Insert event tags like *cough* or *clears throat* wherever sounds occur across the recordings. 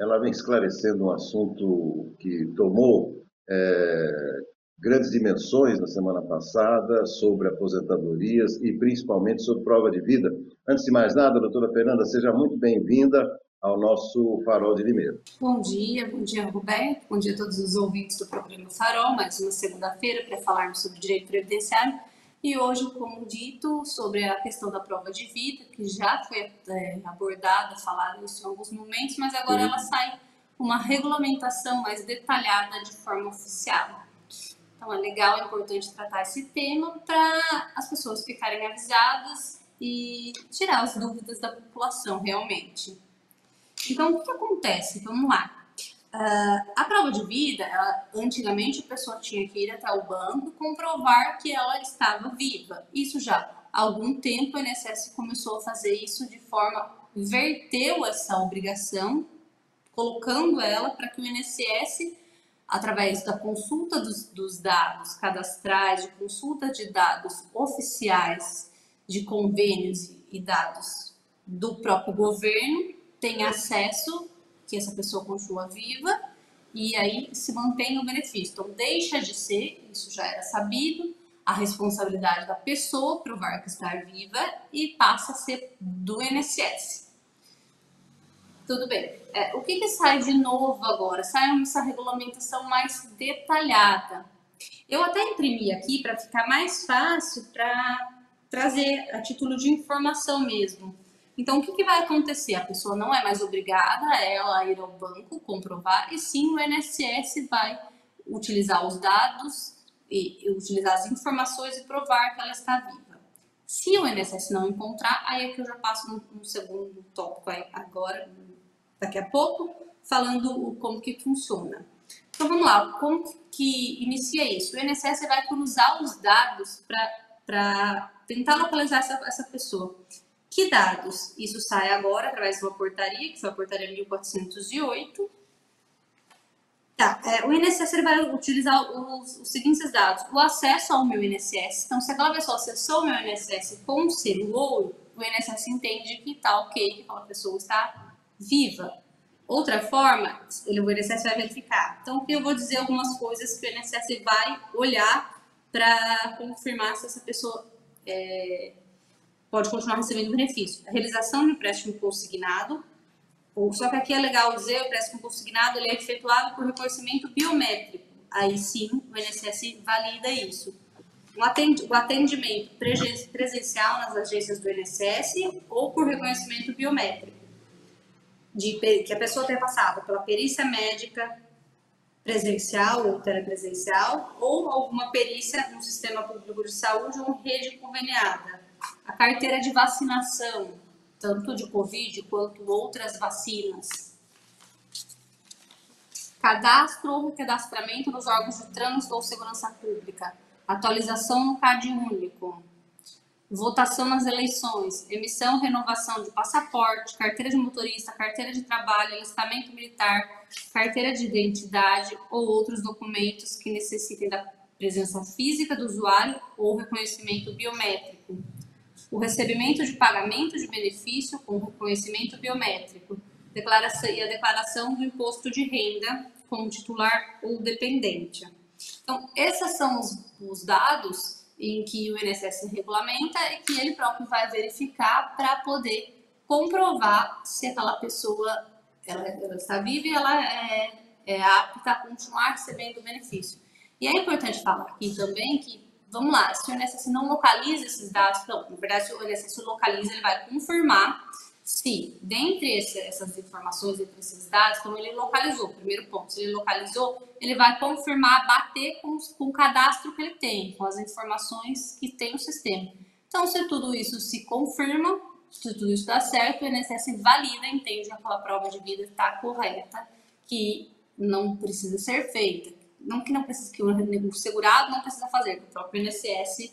ela vem esclarecendo um assunto que tomou é, grandes dimensões na semana passada sobre aposentadorias e principalmente sobre prova de vida. Antes de mais nada, doutora Fernanda, seja muito bem-vinda ao nosso Farol de Limeira. Bom dia, bom dia Roberto, bom dia a todos os ouvintes do programa Farol, mais uma segunda-feira para falarmos sobre direito previdenciário e hoje, como dito, sobre a questão da prova de vida, que já foi é, abordada, falada isso em alguns momentos, mas agora ela sai uma regulamentação mais detalhada de forma oficial. Então é legal, é importante tratar esse tema para as pessoas ficarem avisadas e tirar as dúvidas da população realmente. Então, o que acontece? Vamos lá. Uh, a prova de vida, ela, antigamente a pessoa tinha que ir até o banco comprovar que ela estava viva. Isso já há algum tempo o INSS começou a fazer isso de forma verteu essa obrigação, colocando ela para que o INSS, através da consulta dos, dos dados cadastrais, de consulta de dados oficiais, de convênios e dados do próprio governo, tenha acesso que essa pessoa continua viva e aí se mantém o benefício. Então, deixa de ser, isso já era sabido, a responsabilidade da pessoa provar que está viva e passa a ser do INSS. Tudo bem. É, o que, que sai de novo agora? Sai essa regulamentação mais detalhada. Eu até imprimi aqui para ficar mais fácil para trazer a título de informação mesmo. Então, o que, que, vai acontecer? A pessoa não é mais obrigada a ela ir ao banco comprovar, e sim o INSS vai utilizar os dados e utilizar as informações e provar que ela está viva. Se o INSS não encontrar, aí é que eu já passo no, no segundo tópico aí, agora, daqui a pouco, falando como que funciona. Então vamos lá, como que inicia isso? O INSS vai cruzar os dados para tentar localizar essa, essa pessoa. Que dados? Isso sai agora através de uma portaria, que foi a portaria 1408. Tá, é, o INSS vai utilizar os, os, seguintes dados. O acesso ao meu INSS. Então, se aquela pessoa acessou o meu INSS com o celular, o INSS entende que está ok, que aquela pessoa está viva. Outra forma, ele, o INSS vai verificar. Então, eu vou dizer algumas coisas que o INSS vai olhar para confirmar se essa pessoa é, pode continuar recebendo benefício. A realização de empréstimo consignado, só que aqui é legal dizer, o empréstimo consignado ele é efetuado por reconhecimento biométrico. Aí sim, o INSS valida isso. O atendimento presencial nas agências do INSS ou por reconhecimento biométrico. De, que a pessoa tenha passado pela perícia médica presencial ou telepresencial ou alguma perícia no sistema público de saúde ou rede conveniada a carteira de vacinação, tanto de Covid quanto outras vacinas. Cadastro ou recadastramento nos órgãos de trânsito ou segurança pública. Atualização no CAD único. Votação nas eleições. Emissão, renovação de passaporte, carteira de motorista, carteira de trabalho, alistamento militar, carteira de identidade ou outros documentos que necessitem da presença física do usuário ou reconhecimento biométrico o recebimento de pagamento de benefício com reconhecimento biométrico e a declaração do imposto de renda como titular ou dependente. Então, esses são os, os dados em que o INSS regulamenta e que ele próprio vai verificar para poder comprovar se aquela pessoa ela, ela está viva e ela é, é apta a continuar recebendo o benefício. E é importante falar aqui também que vamos lá, se o INSS não localiza esses dados, então, na verdade, se o INSS localiza, ele vai confirmar se, dentre esse, essas informações, entre esses dados, então ele localizou, primeiro ponto, se ele localizou, ele vai confirmar, bater com, com o cadastro que ele tem, com as informações que tem no sistema. Então, se tudo isso se confirma, se tudo isso dá certo, o INSS valida, entende que aquela prova de vida está correta, que não precisa ser feita não que não precisa, que o segurado não precisa fazer, o próprio INSS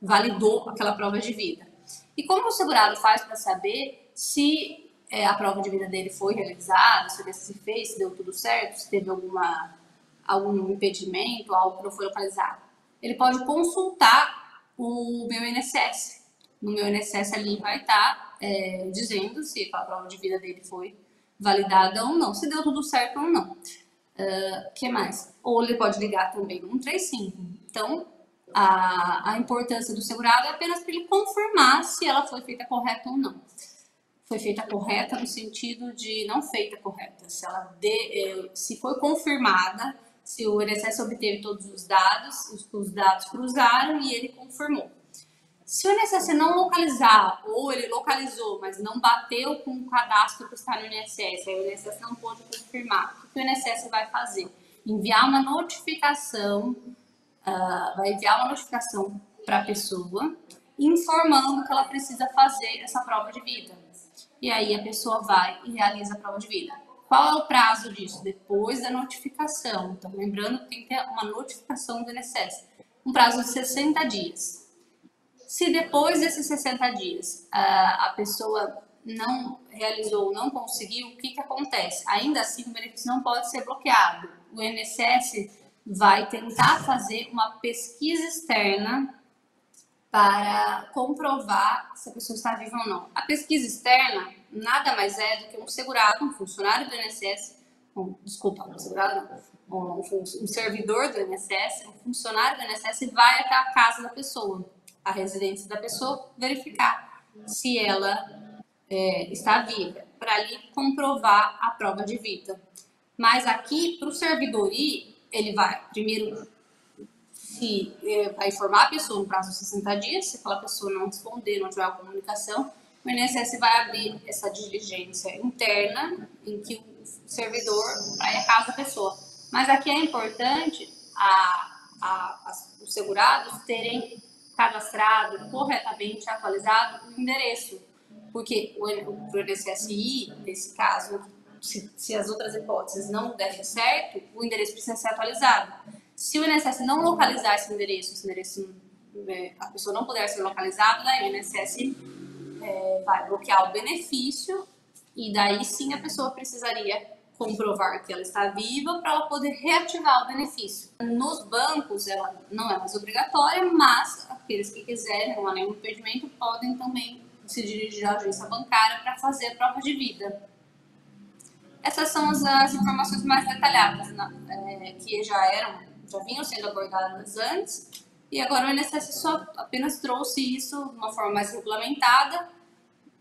validou aquela prova de vida. E como o segurado faz para saber se é, a prova de vida dele foi realizada, se ele se fez, se deu tudo certo, se teve alguma, algum impedimento, algo que não foi localizado? Ele pode consultar o meu INSS. No meu INSS ali vai estar tá, é, dizendo se a prova de vida dele foi validada ou não, se deu tudo certo ou não. Uh, que mais? Ou ele pode ligar também no 135. Então, a, a importância do segurado é apenas para ele confirmar se ela foi feita correta ou não. Foi feita correta no sentido de não feita correta. Se ela de, eh, se foi confirmada, se o INSS obteve todos os dados, os, os dados cruzaram e ele confirmou. Se o INSS não localizar, ou ele localizou, mas não bateu com o cadastro que está no INSS, aí o INSS não pode confirmar, o que o INSS vai fazer? Enviar uma notificação uh, vai enviar uma notificação para a pessoa informando que ela precisa fazer essa prova de vida. E aí a pessoa vai e realiza a prova de vida. Qual é o prazo disso? Depois da notificação. Então, lembrando que tem que ter uma notificação do INSS. Um prazo de 60 dias. Se depois desses 60 dias a pessoa não realizou, não conseguiu, o que, que acontece? Ainda assim, o benefício não pode ser bloqueado. O INSS vai tentar fazer uma pesquisa externa para comprovar se a pessoa está viva ou não. A pesquisa externa nada mais é do que um segurado, um funcionário do INSS, um, desculpa, um segurado um, um, servidor do INSS, um funcionário do INSS vai até a casa da pessoa, a residência da pessoa, verificar se ela é, está viva, para ali comprovar a prova de vida. Mas aqui, para o servidor ir, ele vai primeiro se é, vai informar a pessoa no prazo de 60 dias, se aquela pessoa não responder, não tiver comunicação, o INSS vai abrir essa diligência interna em que o servidor vai à casa da pessoa. Mas aqui é importante a, a, os segurados terem cadastrado corretamente, atualizado o endereço, porque o, INSSI, nesse caso, se, se as outras hipóteses não derem certo, o endereço precisa ser atualizado. Se o INSS não localizar esse endereço, esse endereço é, a pessoa não puder ser localizada, daí o INSS é, vai bloquear o benefício e daí sim a pessoa precisaria comprovar que ela está viva para ela poder reativar o benefício. Nos bancos ela não é mais obrigatória, mas aqueles que quiserem, não há nenhum impedimento, podem também se dirigir à agência bancária para fazer a prova de vida. Essas são as, as informações mais detalhadas né, é, que já eram, já vinham sendo abordadas antes, e agora o INSS só apenas trouxe isso de uma forma mais regulamentada,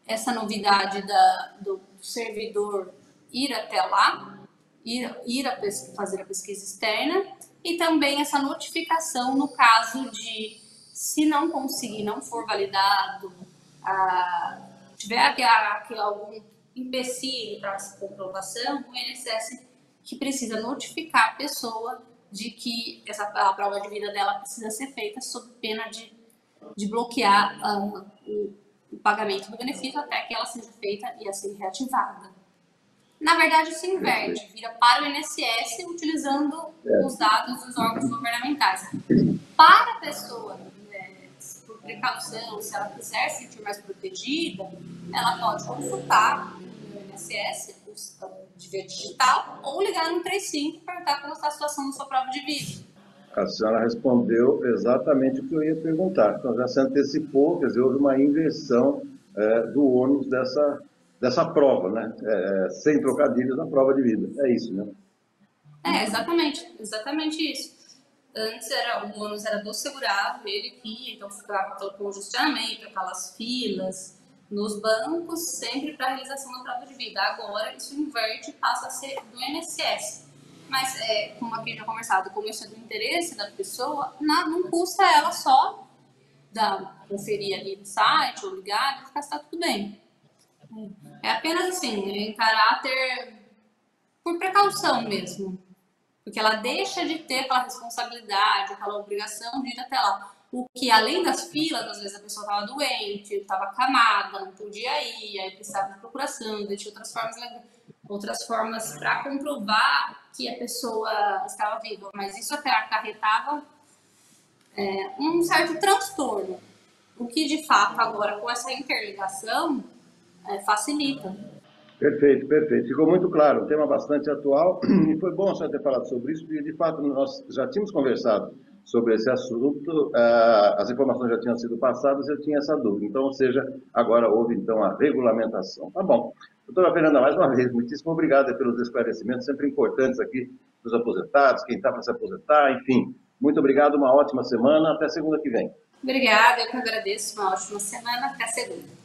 essa novidade da, do servidor ir até lá, ir, ir a fazer a pesquisa externa, e também essa notificação no caso de se não conseguir, não for validado, ah, tiver aqui, aqui algum empecilho para essa comprovação, o INSS que precisa notificar a pessoa de que essa, a prova de vida dela precisa ser feita sob pena de, de bloquear uh, o, o, pagamento do benefício até que ela seja feita e assim reativada. Na verdade, se inverte, vira para o INSS utilizando é. os dados dos órgãos governamentais. Para a pessoa precaução, se ela quiser se sentir mais protegida, ela pode consultar o INSS, de via digital, ou ligar no 35 e perguntar como está a situação da sua prova de vida. A senhora respondeu exatamente o que eu ia perguntar. Então já se antecipou, quer dizer, houve uma inversão é, do ônus dessa, dessa prova, né? É, é sem trocadilhos na prova de vida. É isso, né? É, exatamente, exatamente isso. Antes era, o ônus era do segurado, ele que então ficava pelo congestionamento, aquelas filas nos bancos, sempre para a realização da prova de vida. Agora isso inverte e passa a ser do INSS. Mas, é, como aqui já conversado, como isso é do interesse da pessoa, não, custa ela só da, conferir ali no site ou ligar e ficar está tudo bem. É apenas assim, em caráter por precaução mesmo. Porque ela deixa de ter aquela responsabilidade, aquela obrigação de ir até lá. O que, além das filas, às vezes a pessoa estava doente, estava acamada, não podia ir, aí precisava de procuração, tinha outras formas, outras formas para comprovar que a pessoa estava viva. Mas isso até acarretava é, um certo transtorno. O que, de fato, agora com essa interligação, é, facilita. Perfeito, perfeito. Ficou muito claro, um tema bastante atual *clears throat* e foi bom você ter falado sobre isso, porque de fato nós já tínhamos conversado sobre esse assunto, ah, as informações já tinham sido passadas eu tinha essa dúvida. Então, ou seja, agora houve então a regulamentação. Tá bom. Doutora Fernanda, mais uma vez, muitíssimo obrigado pelos esclarecimentos sempre importantes aqui dos aposentados, quem está para se aposentar, enfim. Muito obrigado, uma ótima semana, até segunda que vem. Obrigada, eu que agradeço, uma ótima semana, até segunda.